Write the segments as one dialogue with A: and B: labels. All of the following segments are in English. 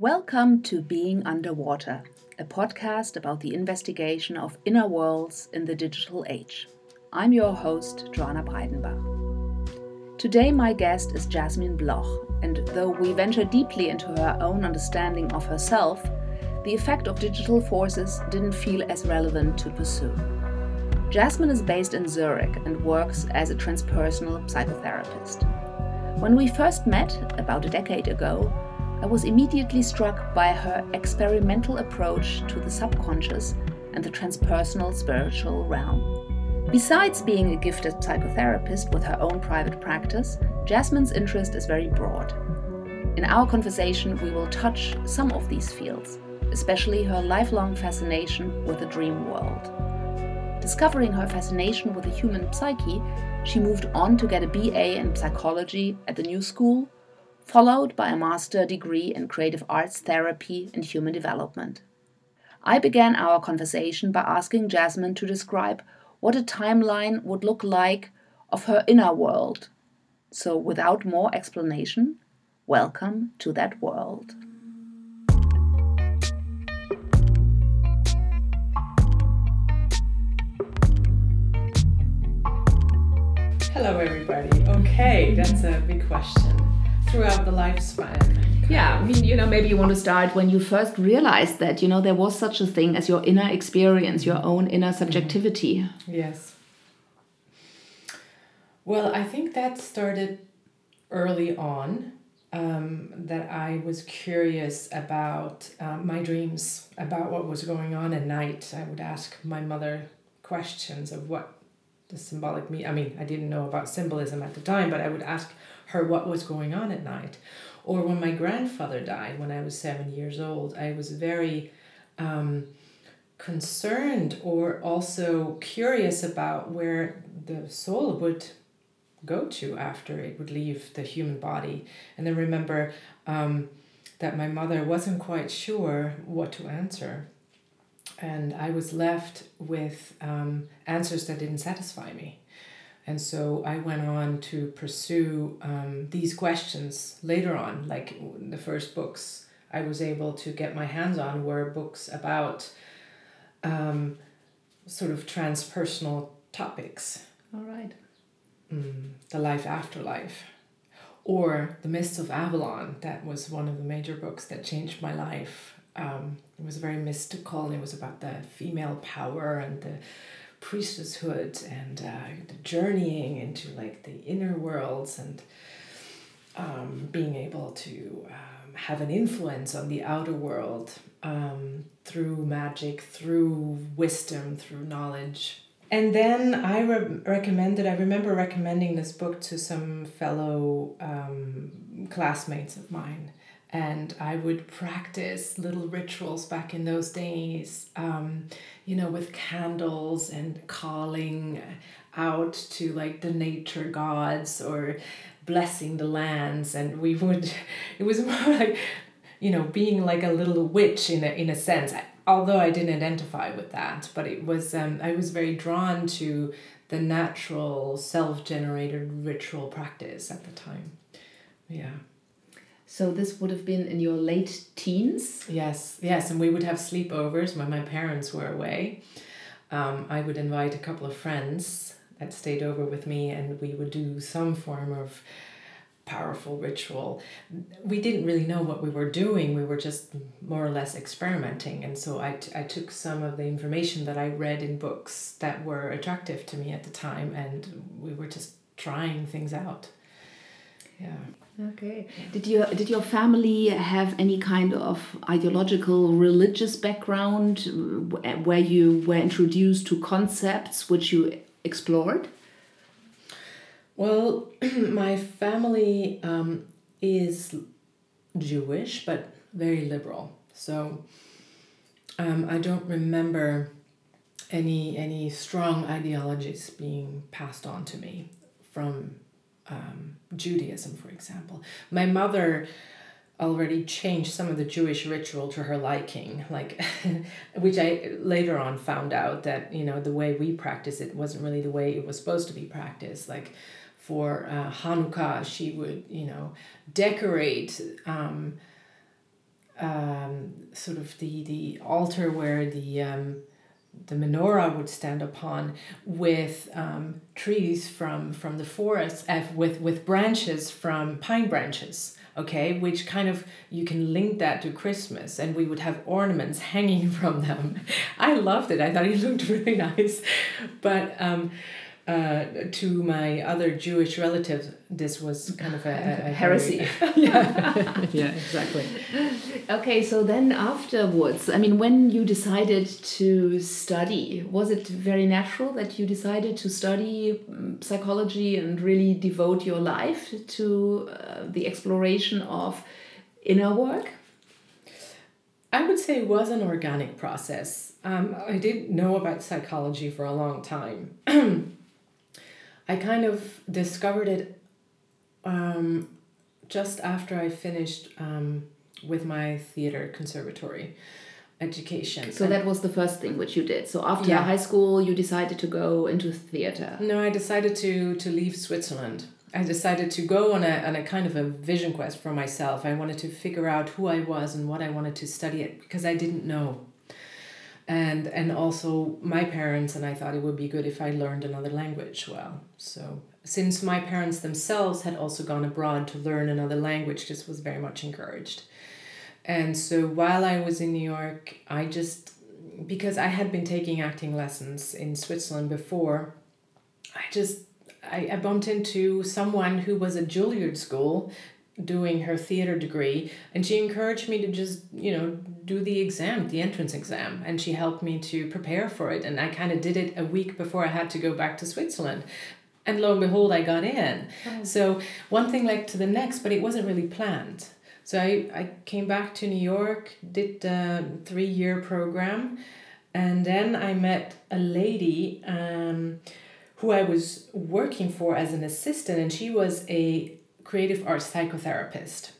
A: Welcome to Being Underwater, a podcast about the investigation of inner worlds in the digital age. I'm your host, Joana Breidenbach. Today, my guest is Jasmine Bloch, and though we venture deeply into her own understanding of herself, the effect of digital forces didn't feel as relevant to pursue. Jasmine is based in Zurich and works as a transpersonal psychotherapist. When we first met, about a decade ago, I was immediately struck by her experimental approach to the subconscious and the transpersonal spiritual realm. Besides being a gifted psychotherapist with her own private practice, Jasmine's interest is very broad. In our conversation, we will touch some of these fields, especially her lifelong fascination with the dream world. Discovering her fascination with the human psyche, she moved on to get a BA in psychology at the New School followed by a master degree in creative arts therapy and human development. I began our conversation by asking Jasmine to describe what a timeline would look like of her inner world. So, without more explanation, welcome to that world.
B: Hello, everybody. Okay, that's a big question throughout the lifespan.
A: Yeah, I mean, you know, maybe you want to start when you first realized that, you know, there was such a thing as your inner experience, your own inner subjectivity.
B: Yes. Well, I think that started early on. Um, that I was curious about uh, my dreams, about what was going on at night. I would ask my mother questions of what the symbolic me. I mean, I didn't know about symbolism at the time, but I would ask her what was going on at night. Or when my grandfather died when I was seven years old, I was very um, concerned or also curious about where the soul would go to after it would leave the human body. And I remember um, that my mother wasn't quite sure what to answer. And I was left with um, answers that didn't satisfy me. And so I went on to pursue um, these questions later on. Like the first books I was able to get my hands on were books about um, sort of transpersonal topics.
A: All right.
B: Mm, the life after life. Or The Mists of Avalon. That was one of the major books that changed my life. Um, it was very mystical. and It was about the female power and the priestesshood and uh, journeying into like the inner worlds and um, being able to um, have an influence on the outer world um, through magic, through wisdom, through knowledge. And then I re- recommended, I remember recommending this book to some fellow um, classmates of mine and I would practice little rituals back in those days, um, you know, with candles and calling out to like the nature gods or blessing the lands. And we would, it was more like, you know, being like a little witch in a, in a sense, although I didn't identify with that, but it was, um, I was very drawn to the natural self generated ritual practice at the time. Yeah.
A: So this would have been in your late teens?
B: Yes, yes. And we would have sleepovers when my parents were away. Um, I would invite a couple of friends that stayed over with me, and we would do some form of powerful ritual. We didn't really know what we were doing, we were just more or less experimenting. And so I, I took some of the information that I read in books that were attractive to me at the time, and we were just trying things out. Yeah.
A: Okay. Did your did your family have any kind of ideological religious background where you were introduced to concepts which you explored?
B: Well, my family um, is Jewish, but very liberal. So um, I don't remember any any strong ideologies being passed on to me from um, Judaism, for example. My mother already changed some of the Jewish ritual to her liking, like, which I later on found out that you know the way we practice it wasn't really the way it was supposed to be practiced. Like, for uh, Hanukkah, she would you know decorate. Um, um, sort of the the altar where the um, the menorah would stand upon with um, trees from from the forest uh, with with branches from pine branches okay? Which kind of you can link that to christmas and we would have ornaments hanging from them. I loved it. I thought it looked really nice. But um, uh, to my other Jewish relatives, this was kind of a, a, a
A: heresy.
B: yeah, yeah, exactly.
A: Okay, so then afterwards, I mean, when you decided to study, was it very natural that you decided to study um, psychology and really devote your life to uh, the exploration of inner work?
B: I would say it was an organic process. Um, I didn't know about psychology for a long time. I kind of discovered it um, just after I finished um, with my theater conservatory education.
A: So that was the first thing which you did. So after yeah. high school, you decided to go into theater.
B: No, I decided to to leave Switzerland. I decided to go on a on a kind of a vision quest for myself. I wanted to figure out who I was and what I wanted to study it because I didn't know and and also my parents and I thought it would be good if I learned another language well. So since my parents themselves had also gone abroad to learn another language, this was very much encouraged. And so while I was in New York, I just because I had been taking acting lessons in Switzerland before, I just I, I bumped into someone who was at Juilliard School doing her theater degree and she encouraged me to just you know do the exam the entrance exam and she helped me to prepare for it and i kind of did it a week before i had to go back to switzerland. And lo and behold i got in. Oh. so one thing led to the next but it wasn't really planned. So i, I came back to new york did the three year program and then i met a lady um, who i was working for as an assistant and she was a creative arts psychotherapist.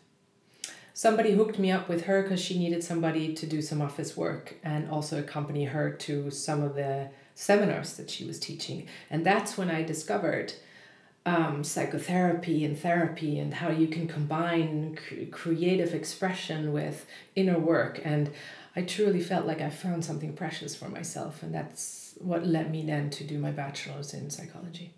B: Somebody hooked me up with her because she needed somebody to do some office work and also accompany her to some of the seminars that she was teaching. And that's when I discovered um, psychotherapy and therapy and how you can combine cr- creative expression with inner work. And I truly felt like I found something precious for myself. And that's what led me then to do my bachelor's in psychology.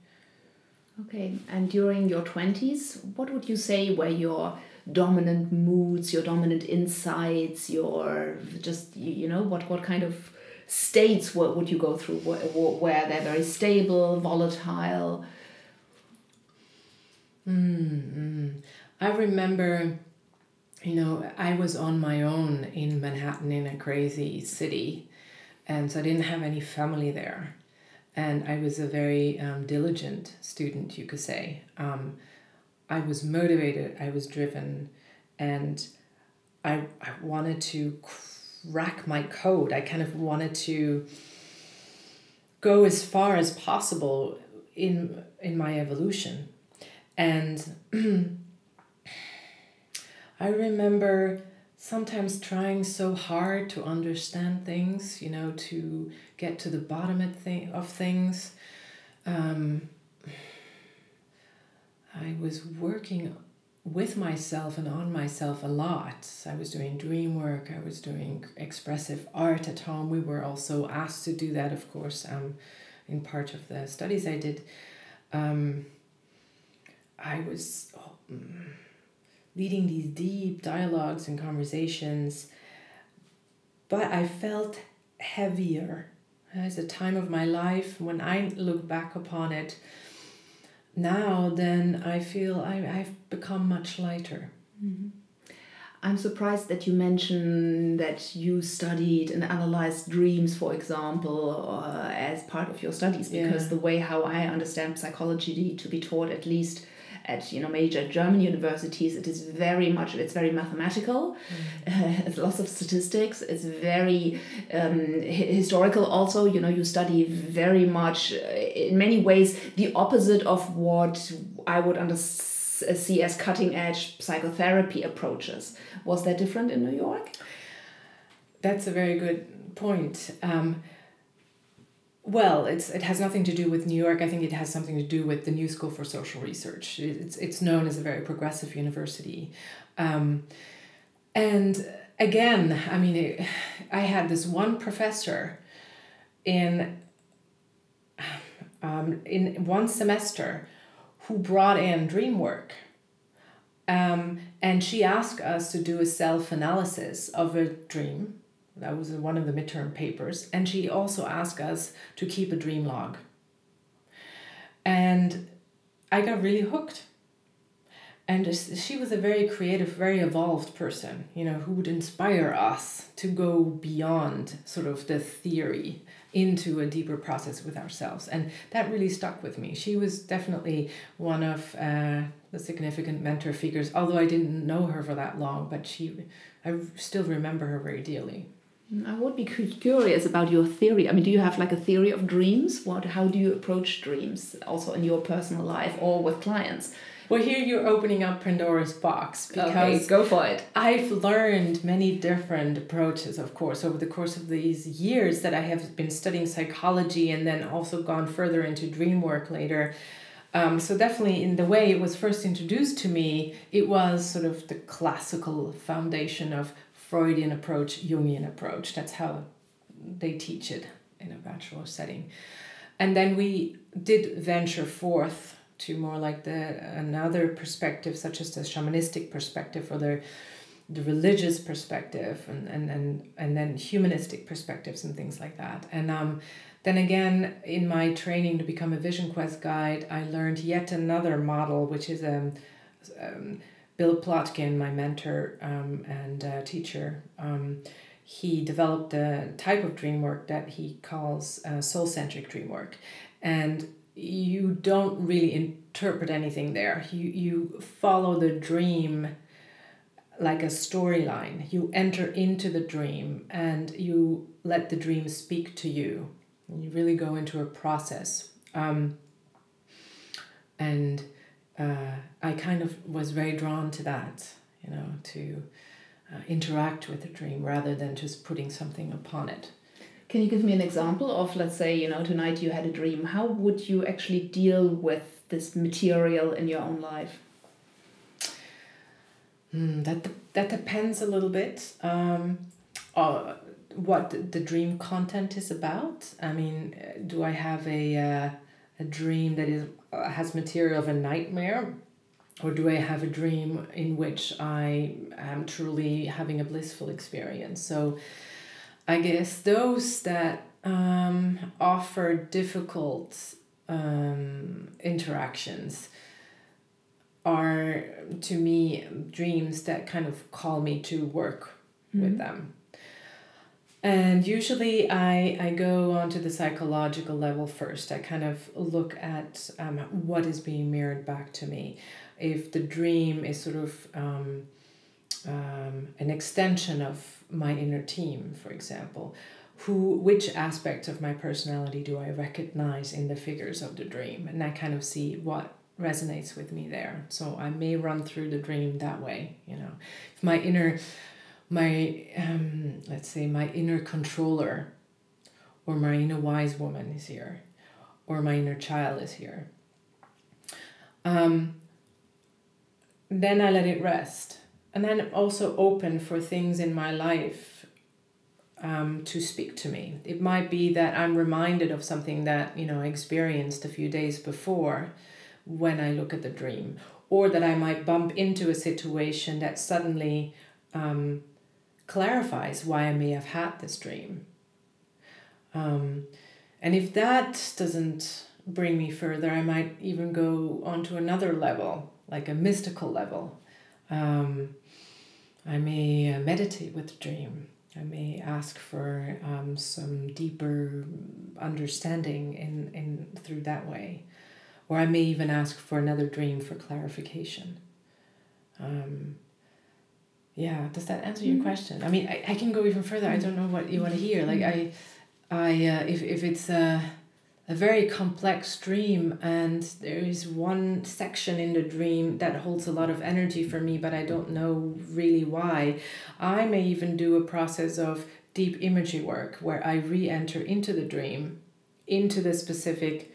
A: Okay, and during your 20s, what would you say were your dominant moods, your dominant insights, your just, you know, what, what kind of states what would you go through where, where they're very stable, volatile?
B: Mm-hmm. I remember, you know, I was on my own in Manhattan in a crazy city, and so I didn't have any family there and I was a very um, diligent student, you could say. Um, I was motivated, I was driven, and I, I wanted to crack my code. I kind of wanted to go as far as possible in in my evolution. And I remember sometimes trying so hard to understand things, you know, to get to the bottom of, th- of things. Um, I was working with myself and on myself a lot. I was doing dream work, I was doing expressive art at home. We were also asked to do that, of course, um, in part of the studies I did. Um, I was. Oh, mm, leading these deep dialogues and conversations. But I felt heavier. As a time of my life, when I look back upon it now, then I feel I, I've become much lighter.
A: Mm-hmm. I'm surprised that you mentioned that you studied and analyzed dreams, for example, uh, as part of your studies, because yeah. the way how I understand psychology to be taught, at least at you know major German universities, it is very much it's very mathematical. Mm. Uh, it's lots of statistics. It's very um, historical. Also, you know, you study very much uh, in many ways the opposite of what I would understand see as cutting edge psychotherapy approaches. Was that different in New York?
B: That's a very good point. Um, well, it's it has nothing to do with New York. I think it has something to do with the New School for Social Research. It's it's known as a very progressive university, um, and again, I mean, it, I had this one professor in um, in one semester who brought in dream work. Um, and she asked us to do a self analysis of a dream. That was one of the midterm papers. And she also asked us to keep a dream log. And I got really hooked and she was a very creative very evolved person you know who would inspire us to go beyond sort of the theory into a deeper process with ourselves and that really stuck with me she was definitely one of uh, the significant mentor figures although i didn't know her for that long but she i still remember her very dearly
A: I would be curious about your theory. I mean, do you have like a theory of dreams? What, how do you approach dreams, also in your personal life or with clients?
B: Well, here you're opening up Pandora's box
A: because okay, go for it.
B: I've learned many different approaches, of course, over the course of these years that I have been studying psychology and then also gone further into dream work later. Um, so definitely in the way it was first introduced to me, it was sort of the classical foundation of Freudian approach, Jungian approach. That's how they teach it in a bachelor setting. And then we did venture forth to more like the another perspective such as the shamanistic perspective or the the religious perspective and and and, and then humanistic perspectives and things like that and um then again in my training to become a vision quest guide i learned yet another model which is um, um bill plotkin my mentor um, and uh, teacher um, he developed a type of dream work that he calls uh, soul centric dream work and you don't really interpret anything there. You you follow the dream like a storyline. You enter into the dream and you let the dream speak to you. You really go into a process. Um, and uh, I kind of was very drawn to that, you know, to uh, interact with the dream rather than just putting something upon it.
A: Can you give me an example of, let's say, you know, tonight you had a dream? How would you actually deal with this material in your own life?
B: Mm, that that depends a little bit. Um, uh, what the dream content is about. I mean, do I have a uh, a dream that is uh, has material of a nightmare, or do I have a dream in which I am truly having a blissful experience? So I guess those that um, offer difficult um, interactions are to me dreams that kind of call me to work mm-hmm. with them. And usually I, I go onto the psychological level first. I kind of look at um, what is being mirrored back to me. If the dream is sort of um, um, an extension of my inner team, for example, who which aspects of my personality do I recognize in the figures of the dream, and I kind of see what resonates with me there. So I may run through the dream that way. You know, if my inner, my um, let's say my inner controller, or my inner wise woman is here, or my inner child is here. Um, then I let it rest and then also open for things in my life um, to speak to me. It might be that I'm reminded of something that you know I experienced a few days before when I look at the dream, or that I might bump into a situation that suddenly um, clarifies why I may have had this dream. Um, and if that doesn't bring me further, I might even go onto another level, like a mystical level. Um, I may uh, meditate with the dream. I may ask for um, some deeper understanding in, in through that way. Or I may even ask for another dream for clarification. Um, yeah, does that answer your mm-hmm. question? I mean, I, I can go even further. I don't know what you want to hear. Like I, I uh, if if it's uh, a very complex dream and there is one section in the dream that holds a lot of energy for me but i don't know really why i may even do a process of deep imagery work where i re-enter into the dream into the specific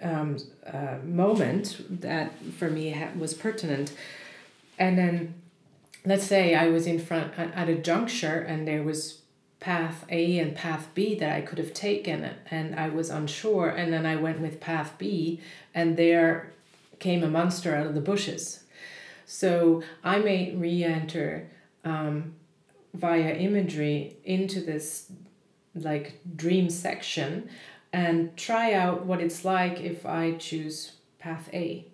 B: um, uh, moment that for me ha- was pertinent and then let's say I was in front at, a juncture and there was path A and path B that I could have taken and I was unsure and then I went with path B and there came a monster out of the bushes. So I may re-enter um, via imagery into this like dream section and try out what it's like if I choose path A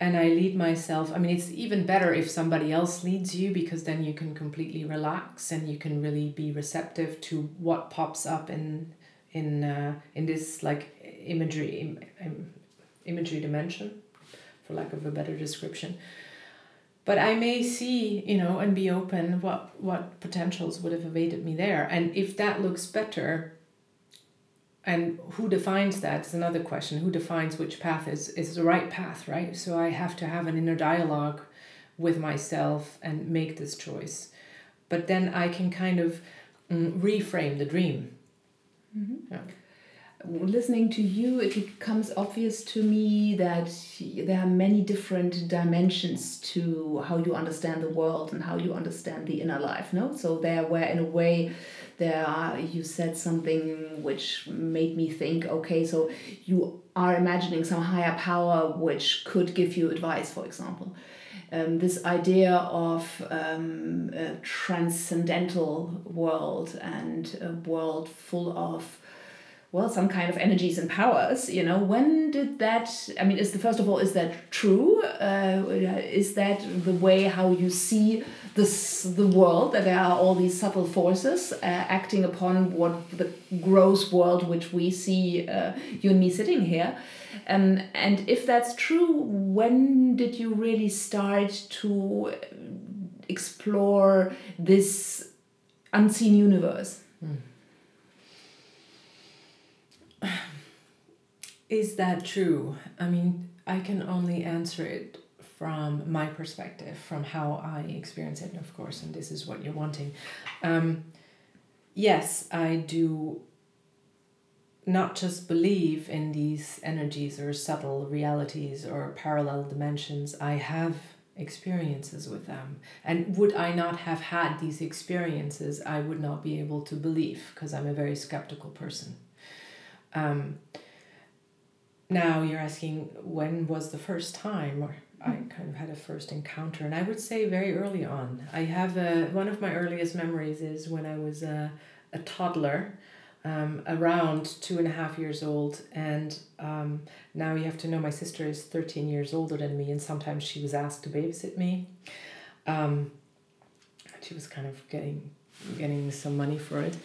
B: and I lead myself. I mean, it's even better if somebody else leads you because then you can completely relax and you can really be receptive to what pops up in in uh, in this like imagery Im, Im, imagery dimension, for lack of a better description. But I may see, you know, and be open what what potentials would have awaited me there, and if that looks better, and who defines that is another question. Who defines which path is is the right path right? So i have to have an inner dialogue with myself and make this choice. But then i can kind of mm, reframe the dream.
A: Mm-hmm. yeah. listening to you it becomes obvious to me that there are many different dimensions to how you understand the world and how you understand the inner life no? So there were in a way there are, you said something which made me think okay so you are imagining some higher power which could give you advice for example. Um, this idea of um, a transcendental world and a world full of well some kind of energies and powers you know when did that i mean is the first of all is that true? Uh, is that the way how you see this the world that there are all these subtle forces uh, acting upon what the gross world which we see uh, you and me sitting here? Um, and if that's true when did you really start to explore this unseen universe? Mm.
B: Is that true? I mean, I can only answer it from my perspective, from how I experience it, of course, and this is what you're wanting. Um, yes, I do not just believe in these energies or subtle realities or parallel dimensions, I have experiences with them. And would I not have had these experiences, I would not be able to believe because I'm a very skeptical person. Um, now you're asking when was the first time or I mm-hmm. kind of had a first encounter, and I would say very early on. I have a, one of my earliest memories is when I was a, a toddler, um, around two and a half years old, and um, now you have to know my sister is 13 years older than me, and sometimes she was asked to babysit me. Um, she was kind of getting getting some money for it,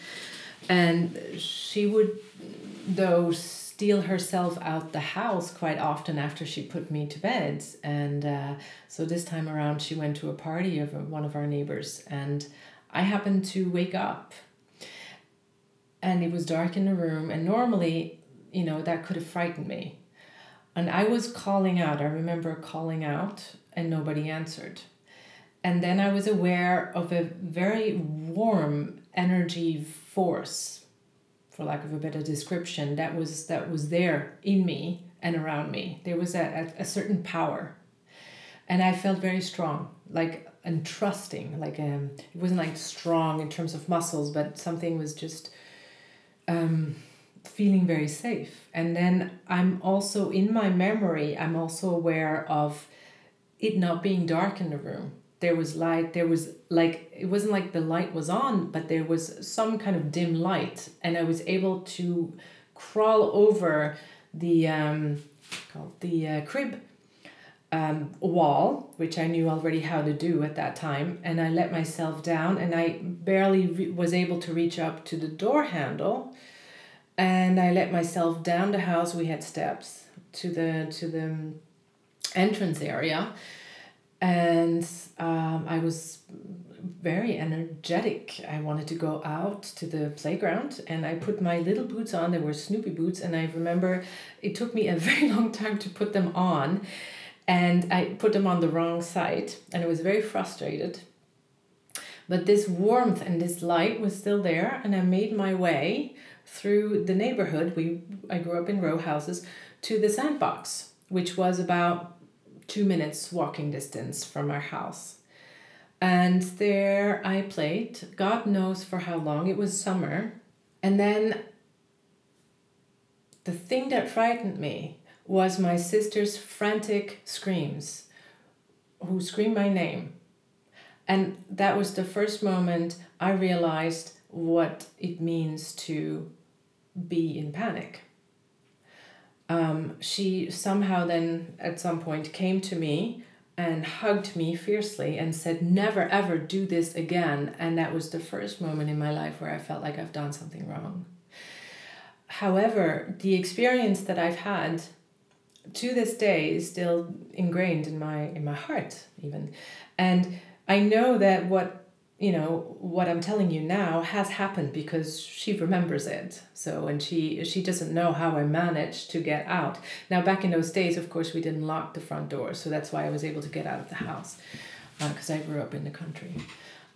B: and she would, though steal herself out the house quite often after she put me to bed. And uh, so this time around, she went to a party of one of our neighbors, and I happened to wake up. And it was dark in the room, and normally, you know, that could have frightened me. And I was calling out. I remember calling out, and nobody answered. And then I was aware of a very warm energy force for lack of a better description, that was that was there in me and around me. There was a, a, a certain power, and I felt very strong, like and trusting. Like um, it wasn't like strong in terms of muscles, but something was just um, feeling very safe. And then I'm also in my memory. I'm also aware of it not being dark in the room there was light there was like it wasn't like the light was on but there was some kind of dim light. And i was able to crawl over the um called the uh, crib um, wall which i knew already how to do at that time. And i let myself down and i barely re- was able to reach up to the door handle. And i let myself down the house. We had steps to the to the entrance area and um, I was very energetic. I wanted to go out to the playground and I put my little boots on. They were Snoopy boots, and I remember it took me a very long time to put them on, and I put them on the wrong side, and I was very frustrated. But this warmth and this light was still there, and I made my way through the neighborhood. We I grew up in row houses to the sandbox, which was about two minutes walking distance from our house. And there I played, God knows for how long, it was summer. And then the thing that frightened me was my sister's frantic screams, who screamed my name. And that was the first moment I realized what it means to be in panic. Um, she somehow then at some point came to me and hugged me fiercely and said, Never ever do this again. And that was the first moment in my life where I felt like I've done something wrong. However, the experience that I've had to this day is still ingrained in my in my heart even. And I know that what you know what i'm telling you now has happened because she remembers it. So and she she doesn't know how i managed to get out. Now back in those days of course we didn't lock the front door so that's why i was able to get out of the house because uh, i grew up in the country.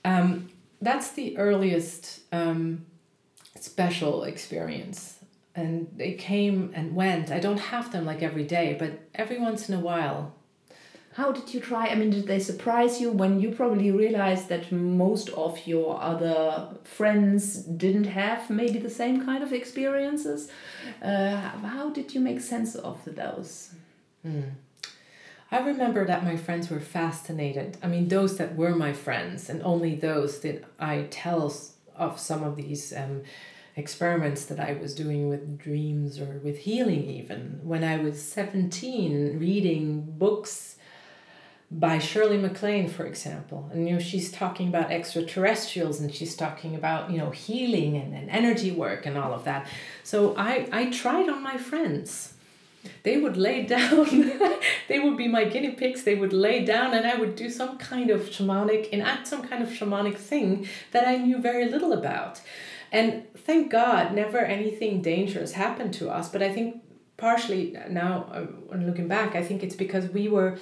B: Um, that's the earliest um, special experience. And they came and went. I don't have them like every day but every once in a while
A: how did you try? I mean, did they surprise you when you probably realized that most of your other friends didn't have maybe the same kind of experiences? Uh, how did you make sense of those?
B: Mm. I remember that my friends were fascinated. I mean, those that were my friends, and only those that I tell of some of these um, experiments that I was doing with dreams or with healing, even. When I was 17, reading books by Shirley MacLaine, for example. And you know, she's talking about extraterrestrials and she's talking about, you know, healing and, and energy work and all of that. So I, I tried on my friends. They would lay down, they would be my guinea pigs, they would lay down and I would do some kind of shamanic, enact some kind of shamanic thing that I knew very little about. And thank God, never anything dangerous happened to us. But I think partially now, uh, looking back, I think it's because we were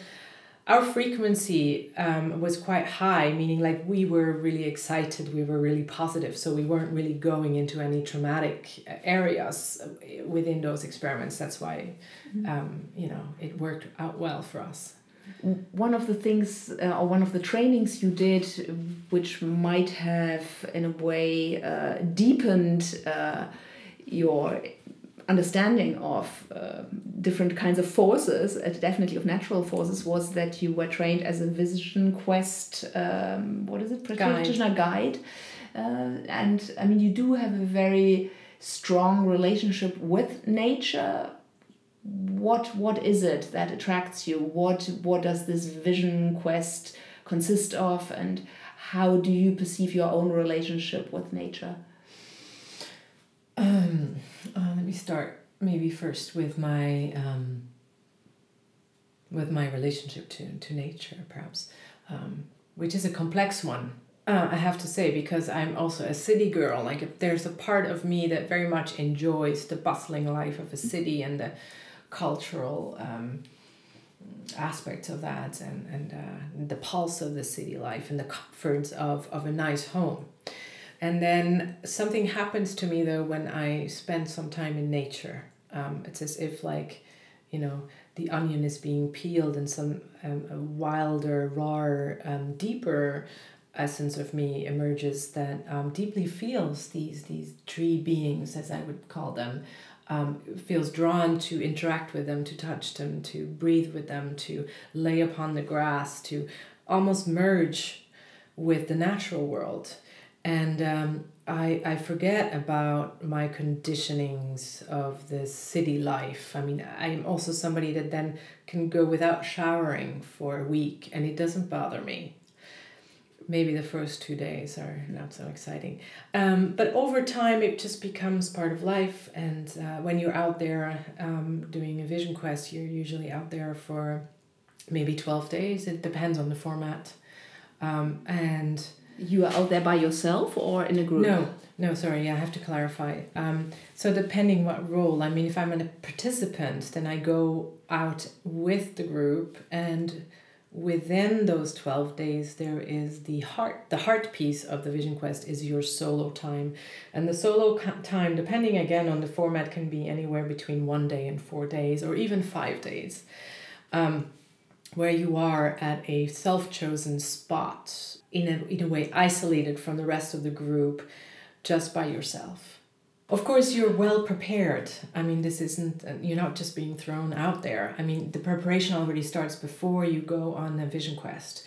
B: our frequency um, was quite high, meaning like we were really excited, we were really positive, so we weren't really going into any traumatic areas within those experiments. That's why, mm-hmm. um, you know, it worked out well for us.
A: One of the things, uh, or one of the trainings you did, which might have, in a way, uh, deepened uh, your understanding of uh, different kinds of forces, uh, definitely of natural forces, was that you were trained as a vision quest, um, what is it, practitioner guide. guide. Uh, and I mean, you do have a very strong relationship with nature. What what is it that attracts you? What what does this vision quest consist of, and how do you perceive your own relationship with nature?
B: Um let me start maybe first with my um, with my relationship to to nature, perhaps, um, which is a complex one. Uh, I have to say because I'm also a city girl. Like there's a part of me that very much enjoys the bustling life of a city and the cultural um, aspects of that and and uh, the pulse of the city life and the comforts of of a nice home. And then something happens to me though when I spend some time in nature. Um, it's as if like, you know, the onion is being peeled and some um, wilder, raw, um, deeper essence of me emerges that um, deeply feels these these tree beings, as I would call them, um, feels drawn to interact with them, to touch them, to breathe with them, to lay upon the grass, to almost merge with the natural world and um, I, I forget about my conditionings of the city life. I mean, I'm also somebody that then can go without showering for a week and it doesn't bother me. Maybe the first two days are not so exciting. Um, but over time, it just becomes part of life. And uh, when you're out there um, doing a vision quest, you're usually out there for maybe 12 days. It depends on the format. Um, and
A: you are out there by yourself or in a group?
B: No, no, sorry, I have to clarify. Um, so depending what role, I mean, if I'm a participant, then I go out with the group, and within those twelve days, there is the heart. The heart piece of the Vision Quest is your solo time, and the solo time, depending again on the format, can be anywhere between one day and four days, or even five days. Um, where you are at a self chosen spot in a, in a way isolated from the rest of the group just by yourself. Of course, you're well prepared. I mean, this isn't, you're not just being thrown out there. I mean, the preparation already starts before you go on a vision quest.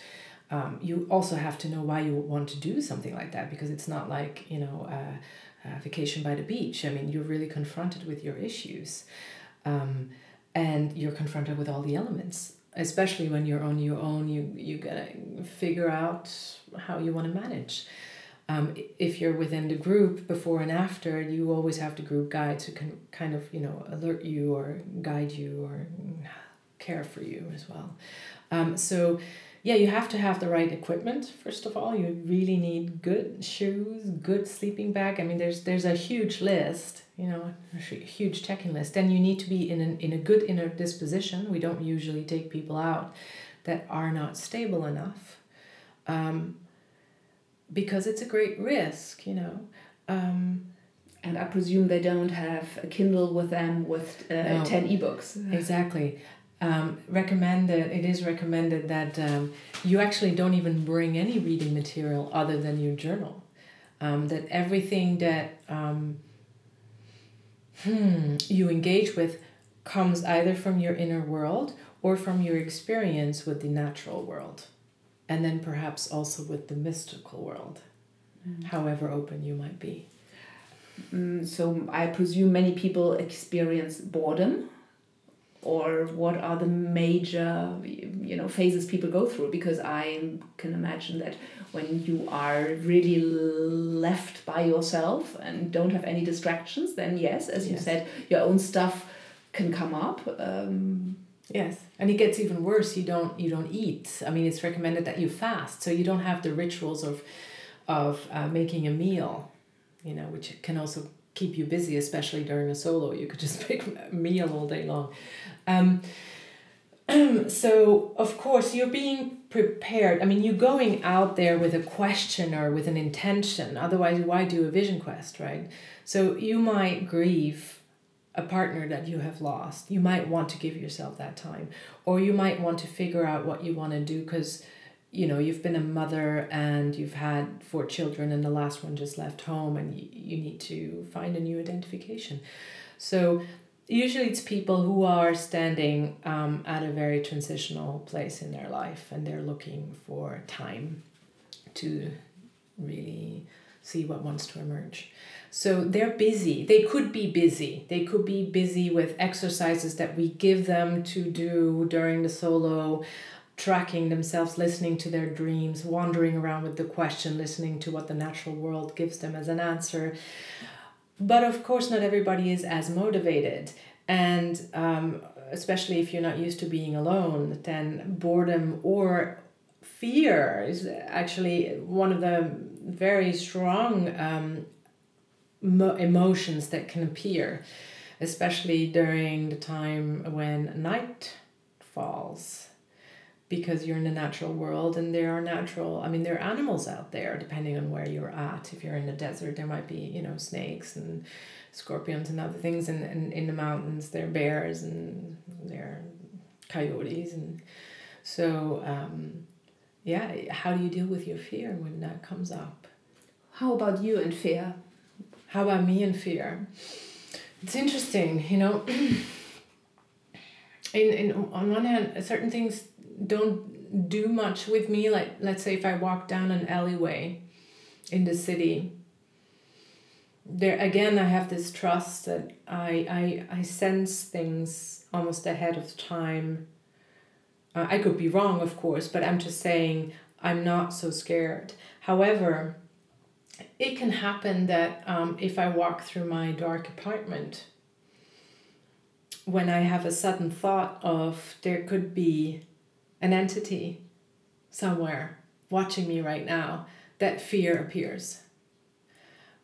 B: Um, you also have to know why you want to do something like that because it's not like, you know, a, a vacation by the beach. I mean, you're really confronted with your issues. Um, and you're confronted with all the elements especially when you're on your own you you gotta figure out how you want to manage. Um, if you're within the group before and after you always have the group guides who can kind of you know alert you or guide you or care for you as well. Um, so yeah you have to have the right equipment first of all. You really need good shoes good sleeping bag. I mean there's there's a huge list you know a huge checking list. And you need to be in, an, in a good inner disposition. We don't usually take people out that are not stable enough um, because it's a great risk you know. Um,
A: and I presume they don't have a Kindle with them with uh, no, 10 ebooks.
B: Exactly. Um, recommended, it is recommended that um, you actually don't even bring any reading material other than your journal. Um, that everything that um, hmm, you engage with comes either from your inner world or from your experience with the natural world, and then perhaps also with the mystical world, mm. however open you might be.
A: Mm, so I presume many people experience boredom or what are the major you know phases people go through because i can imagine that when you are really left by yourself and don't have any distractions then yes as yes. you said your own stuff can come up um,
B: yes and it gets even worse you don't you don't eat i mean it's recommended that you fast so you don't have the rituals of of uh, making a meal you know which can also keep you busy especially during a solo you could just a meal all day long um, so of course you're being prepared. I mean, you're going out there with a question or with an intention. Otherwise, why do a vision quest, right? So you might grieve a partner that you have lost. You might want to give yourself that time, or you might want to figure out what you want to do because you know you've been a mother and you've had four children and the last one just left home and you, you need to find a new identification. So usually it's people who are standing um, at a very transitional place in their life and they're looking for time to really see what wants to emerge. So they're busy. They could be busy. They could be busy with exercises that we give them to do during the solo tracking themselves listening to their dreams wandering around with the question listening to what the natural world gives them as an answer but of course, not everybody is as motivated. And um, especially if you're not used to being alone, then boredom or fear is actually one of the very strong um, mo- emotions that can appear, especially during the time when night falls because you're in the natural world and there are natural i mean there are animals out there depending on where you're at. If you're in the desert there might be you know snakes and scorpions and other things and, and in the mountains. There are bears and there are coyotes and so um, yeah how do you deal with your fear when that comes up?
A: How about you and fear?
B: How about me and fear? It's interesting you know in, in on one hand certain things don't do much with me. Like let's say if I walk down an alleyway in the city, there again I have this trust that I I, I sense things almost ahead of time. Uh, I could be wrong, of course, but I'm just saying I'm not so scared. However, it can happen that um, if I walk through my dark apartment, when I have a sudden thought of there could be an entity somewhere watching me right now, that fear appears.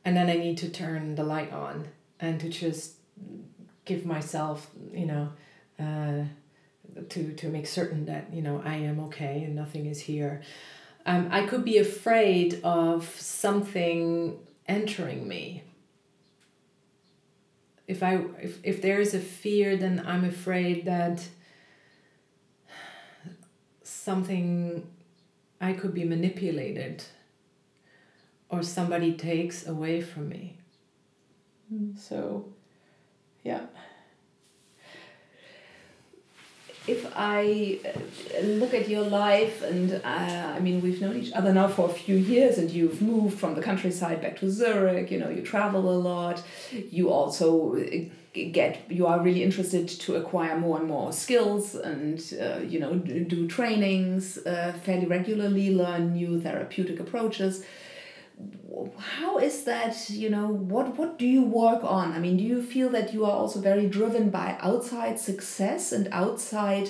B: And then I need to turn the light on and to just give myself, you know, uh, to, to make certain that, you know, I am okay and nothing is here. Um, I could be afraid of something entering me. If I if, if there is a fear, then I'm afraid that something I could be manipulated or somebody takes away from me. Mm. So, yeah.
A: If I uh, look at your life, and uh, I mean, we've known each other now for a few years, and you've moved from the countryside back to Zurich, you know, you travel a lot, you also get you are really interested to acquire more and more skills and uh, you know do trainings uh, fairly regularly learn new therapeutic approaches. How is that you know what what do you work on? I mean do you feel that you are also very driven by outside success and outside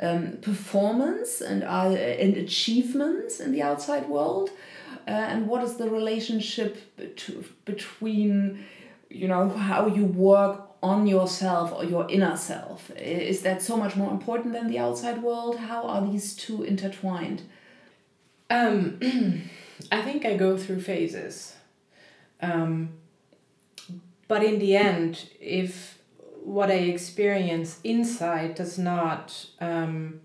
A: um, performance and uh, and achievements in the outside world? Uh, and what is the relationship between you know how you work on yourself or your inner self? Is that so much more important than the outside world? How are these two intertwined?
B: Um I think I go through phases. Um, but in the end, if what I experience inside does not, um,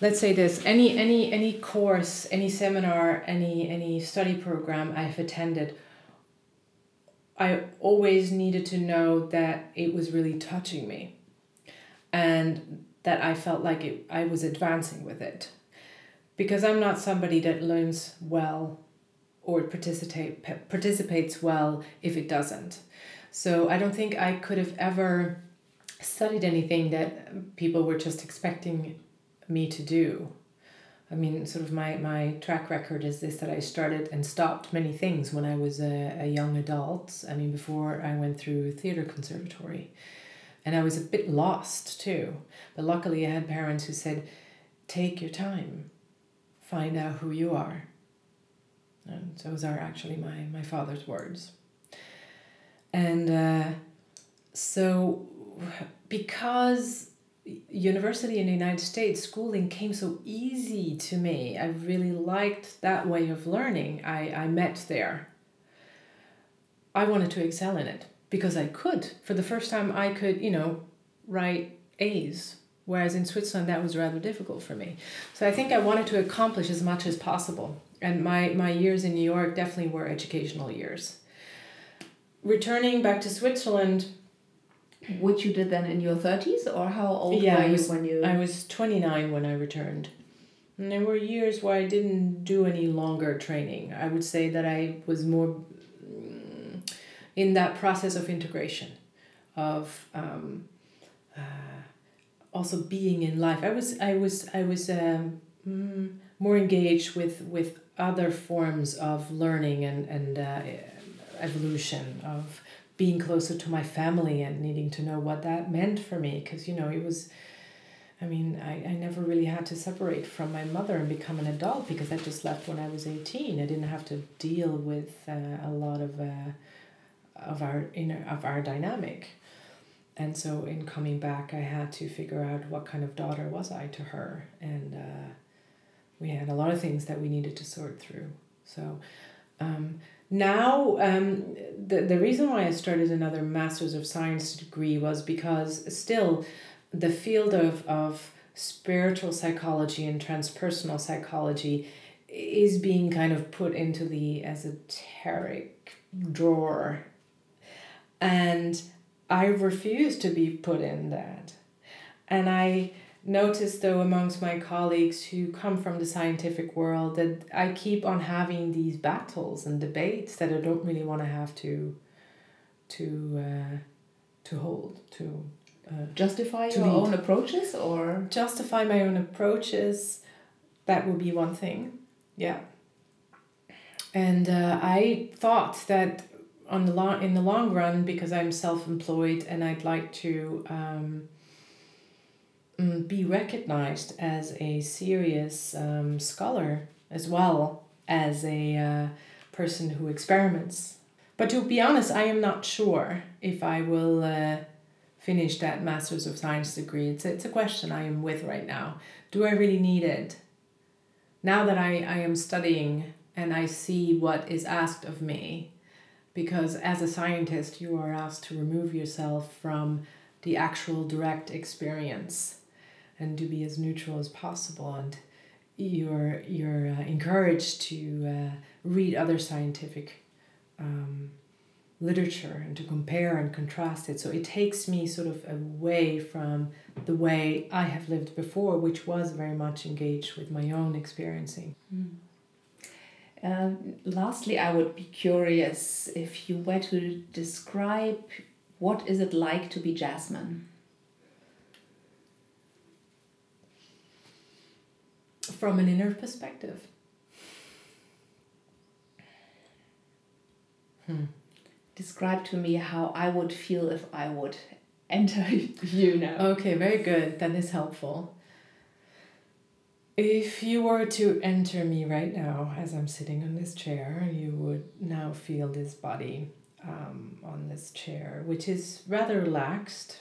B: let's say this, any any any course, any seminar, any any study program I've attended, I always needed to know that it was really touching me, and that I felt like it, I was advancing with it because I'm not somebody that learns well or participate participates well if it doesn't. So I don't think I could have ever studied anything that people were just expecting me to do. I mean, sort of my, my track record is this that I started and stopped many things when I was a, a young adult. I mean, before I went through theater conservatory. And I was a bit lost too. But luckily, I had parents who said, take your time find out who you are. And those are actually my, my father's words. And uh, so, because university in the United States, schooling came so easy to me, I really liked that way of learning I, I met there. I wanted to excel in it because I could. For the first time, I could, you know, write A's Whereas in Switzerland, that was rather difficult for me. So I think I wanted to accomplish as much as possible. And my, my years in New York definitely were educational years. Returning back to Switzerland,
A: which you did then in your 30s or how old
B: yeah,
A: were you
B: was,
A: when you
B: I was 29 when I returned. And there were years where I didn't do any longer training. I would say that I was more mm, in that process of integration of um, uh, also being in life. I was I was I was um, mm, more engaged with with other forms of learning and and uh, evolution of being closer to my family and needing to know what that meant for me because you know it was I mean, I, I never really had to separate from my mother and become an adult because I just left when I was 18. I didn't have to deal with uh, a lot of uh, of our inner of our dynamic. And so in coming back i had to figure out what kind of daughter was i to her. And uh, we had a lot of things that we needed to sort through. So um, now um, the, the reason why i started another master's of science degree was because still the field of, of spiritual psychology and transpersonal psychology is being kind of put into the esoteric drawer and I refuse to be put in that. And I notice, though, amongst my colleagues who come from the scientific world, that I keep on having these battles and debates that I don't really want to have to to uh, to hold to
A: uh, justify to your lead. own approaches or
B: justify my own approaches. That would be one thing. Yeah. And uh, I thought that on the long in the long run because I'm self-employed and I'd like to um, be recognized as a serious um, scholar as well as a uh, person who experiments. But to be honest, I am not sure if I will uh, finish that Masters of Science degree. It's a, it's a question I am with right now. Do I really need it? Now that I, I am studying and I see what is asked of me, because as a scientist you are asked to remove yourself from the actual direct experience and to be as neutral as possible and you're you're uh, encouraged to uh, read other scientific um, literature and to compare and contrast it. So it takes me sort of away from the way I have lived before, which was very much engaged with my own experiencing.
A: Mm. Uh, lastly, I would be curious if you were to describe what is it like to be Jasmine.
B: From an inner perspective.
A: Hmm describe to me how I would feel if I would enter you now.
B: Okay, very good. That is helpful. If you were to enter me right now as I'm sitting on this chair, you would now feel this body um, on this chair, which is rather relaxed.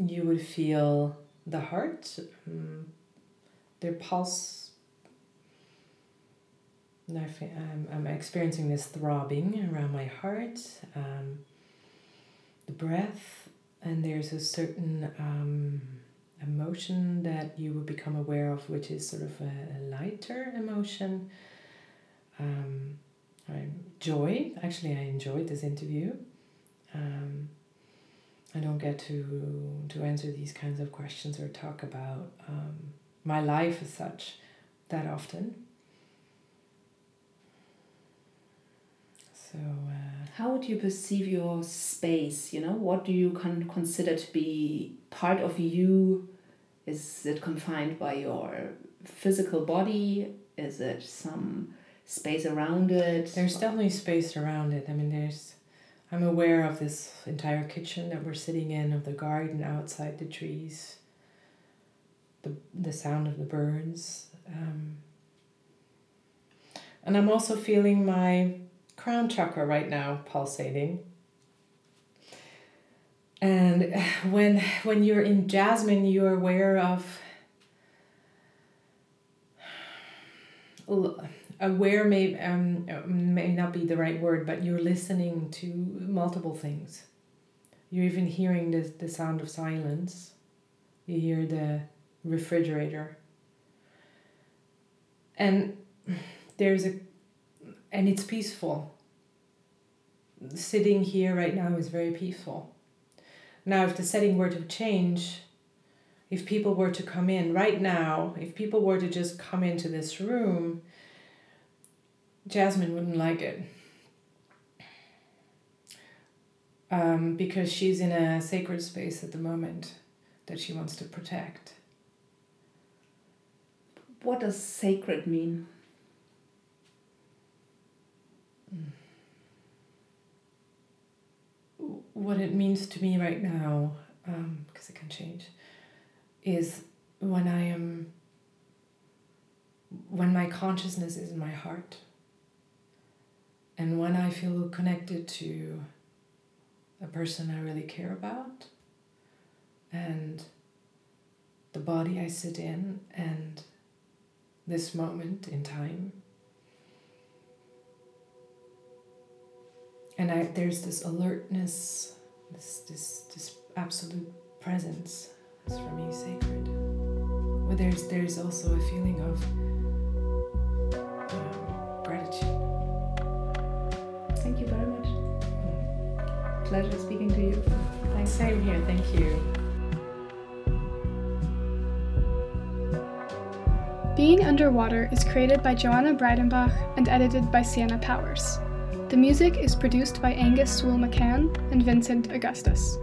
B: You would feel the heart, um, their pulse I'm, I'm experiencing this throbbing around my heart, um, the breath, and there's a certain um, emotion that you will become aware of, which is sort of a, a lighter emotion. Um, joy. Actually, I enjoyed this interview. Um, I don't get to to answer these kinds of questions or talk about um, my life as such that often.
A: So, uh, how would you perceive your space? You know, what do you con- consider to be part of you? Is it confined by your physical body? Is it some space around it?
B: There's definitely space around it. I mean, there's. I'm aware of this entire kitchen that we're sitting in, of the garden outside the trees, the the sound of the birds. Um, and I'm also feeling my crown chakra right now pulsating. And when when you're in jasmine, you're aware of aware may um, may not be the right word, but you're listening to multiple things. You're even hearing the, the sound of silence. You hear the refrigerator. And there's a and it's peaceful. Sitting here right now is very peaceful. Now, if the setting were to change, if people were to come in right now, if people were to just come into this room, Jasmine wouldn't like it. Um, because she's in a sacred space at the moment that she wants to protect.
A: What does sacred mean?
B: what it means to me right now, because um, it can change, is when I am, when my consciousness is in my heart, and when I feel connected to a person I really care about, and the body I sit in, and this moment in time. and I there's this alertness, this this this absolute presence. It's for me sacred. But there's there's also a feeling of um, gratitude.
A: Thank you very much. Mm. Pleasure speaking to you.
B: Thanks. Same here. Thank you.
C: Being Underwater is created by Joana Breidenbach and edited by Sienna Powers. The music is produced by Angus Sewell McCann and Vincent Augustus.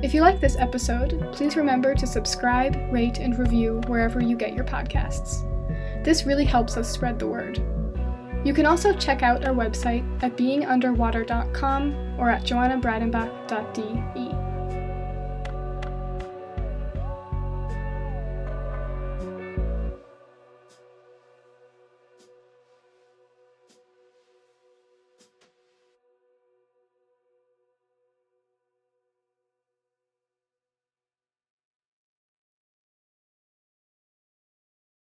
C: If you like this episode, please remember to subscribe, rate, and review wherever you get your podcasts. This really helps us spread the word. You can also check out our website at beingunderwater.com or at joanabreidenbach.de.